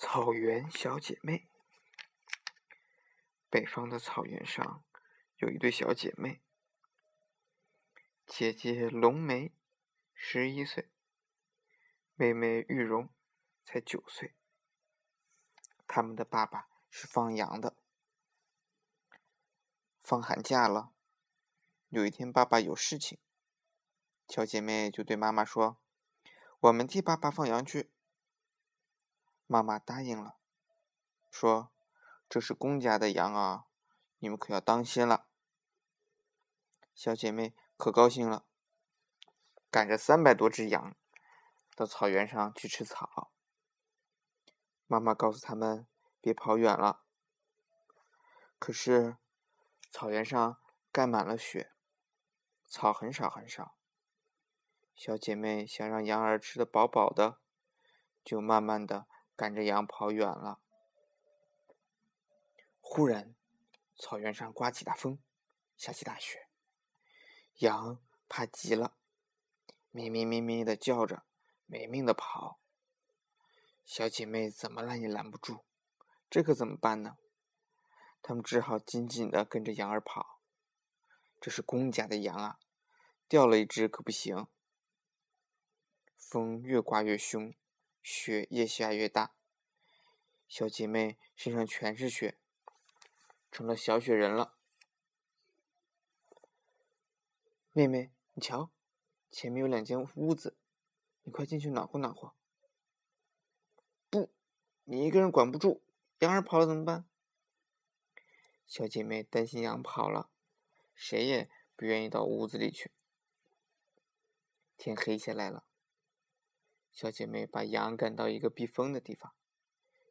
草原小姐妹。北方的草原上有一对小姐妹，姐姐龙梅十一岁，妹妹玉荣才九岁。他们的爸爸是放羊的。放寒假了，有一天爸爸有事情，小姐妹就对妈妈说：“我们替爸爸放羊去。”妈妈答应了，说：“这是公家的羊啊，你们可要当心了。”小姐妹可高兴了，赶着三百多只羊到草原上去吃草。妈妈告诉他们别跑远了。可是草原上盖满了雪，草很少很少。小姐妹想让羊儿吃得饱饱的，就慢慢的。赶着羊跑远了。忽然，草原上刮起大风，下起大雪，羊怕极了，咩咩咩咩的叫着，没命的跑。小姐妹怎么拦也拦不住，这可怎么办呢？他们只好紧紧的跟着羊儿跑。这是公家的羊啊，掉了一只可不行。风越刮越凶。雪越下越大，小姐妹身上全是雪，成了小雪人了。妹妹，你瞧，前面有两间屋子，你快进去暖和暖和。不，你一个人管不住，羊儿跑了怎么办？小姐妹担心羊跑了，谁也不愿意到屋子里去。天黑下来了。小姐妹把羊赶到一个避风的地方，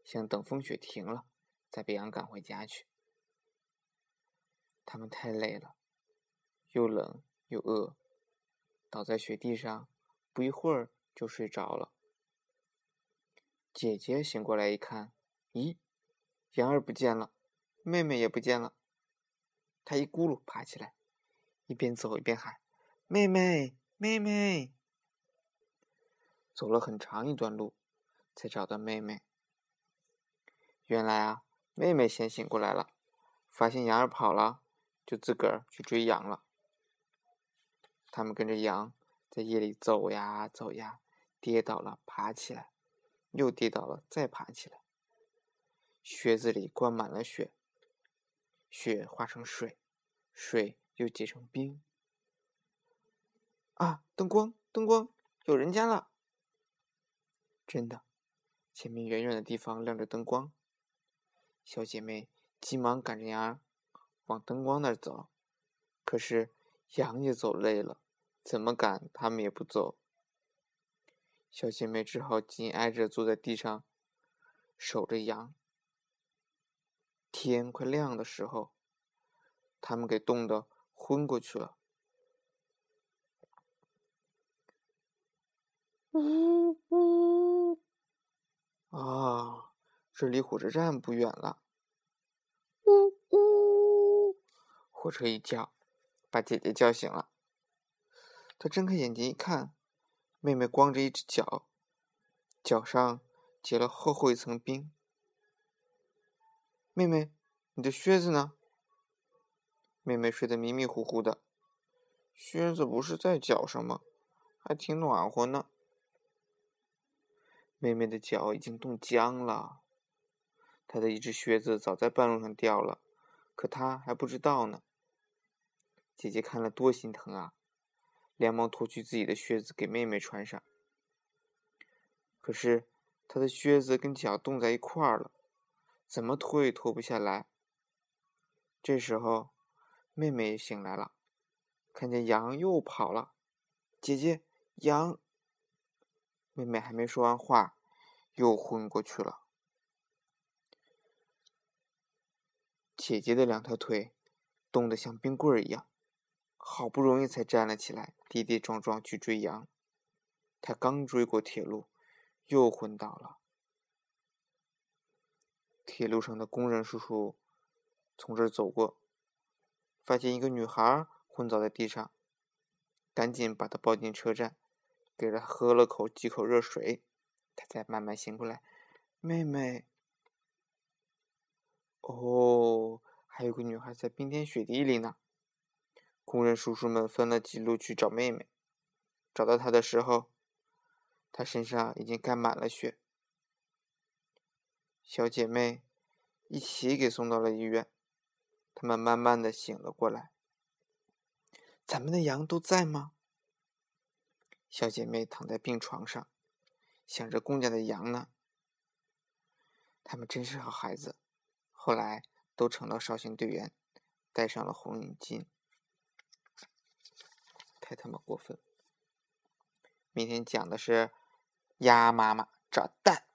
想等风雪停了，再把羊赶回家去。他们太累了，又冷又饿，倒在雪地上，不一会儿就睡着了。姐姐醒过来一看，咦，羊儿不见了，妹妹也不见了。她一咕噜爬起来，一边走一边喊：“妹妹，妹妹！”走了很长一段路，才找到妹妹。原来啊，妹妹先醒过来了，发现羊儿跑了，就自个儿去追羊了。他们跟着羊在夜里走呀走呀，跌倒了爬起来，又跌倒了再爬起来。靴子里灌满了雪，雪化成水，水又结成冰。啊，灯光，灯光，有人家了！真的，前面远远的地方亮着灯光。小姐妹急忙赶着羊往灯光那儿走，可是羊也走累了，怎么赶他们也不走。小姐妹只好紧挨着坐在地上守着羊。天快亮的时候，他们给冻得昏过去了。呜呜！啊，这离火车站不远了。呜呜！火车一叫，把姐姐叫醒了。她睁开眼睛一看，妹妹光着一只脚，脚上结了厚厚一层冰。妹妹，你的靴子呢？妹妹睡得迷迷糊糊的，靴子不是在脚上吗？还挺暖和呢。妹妹的脚已经冻僵了，她的一只靴子早在半路上掉了，可他还不知道呢。姐姐看了多心疼啊，连忙脱去自己的靴子给妹妹穿上。可是她的靴子跟脚冻在一块儿了，怎么脱也脱不下来。这时候，妹妹醒来了，看见羊又跑了，姐姐，羊。妹妹还没说完话，又昏过去了。姐姐的两条腿冻得像冰棍儿一样，好不容易才站了起来，跌跌撞撞去追羊。她刚追过铁路，又昏倒了。铁路上的工人叔叔从这儿走过，发现一个女孩昏倒在地上，赶紧把她抱进车站。给她喝了口几口热水，她才慢慢醒过来。妹妹。哦，还有个女孩在冰天雪地里呢。工人叔叔们分了几路去找妹妹。找到她的时候，她身上已经盖满了雪。小姐妹一起给送到了医院。她们慢慢的醒了过来。咱们的羊都在吗？小姐妹躺在病床上，想着公家的羊呢。他们真是好孩子，后来都成了少先队员，戴上了红领巾。太他妈过分！明天讲的是鸭妈妈找蛋。